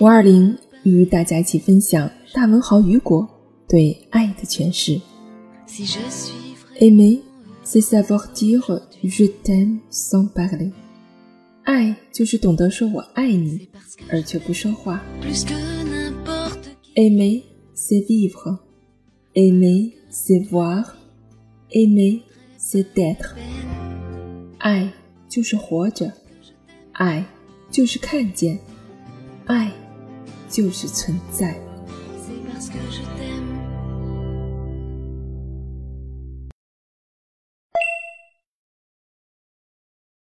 五二零与大家一起分享大文豪雨果对爱的诠释。Aimer, c'est savoir dire je t'aime sans parler。爱就是懂得说我爱你，而却不说话。Aimer, c'est vivre. Aimer, c'est voir. Aimer, c'est d'être。爱就是活着，爱就是看见，爱就是存在。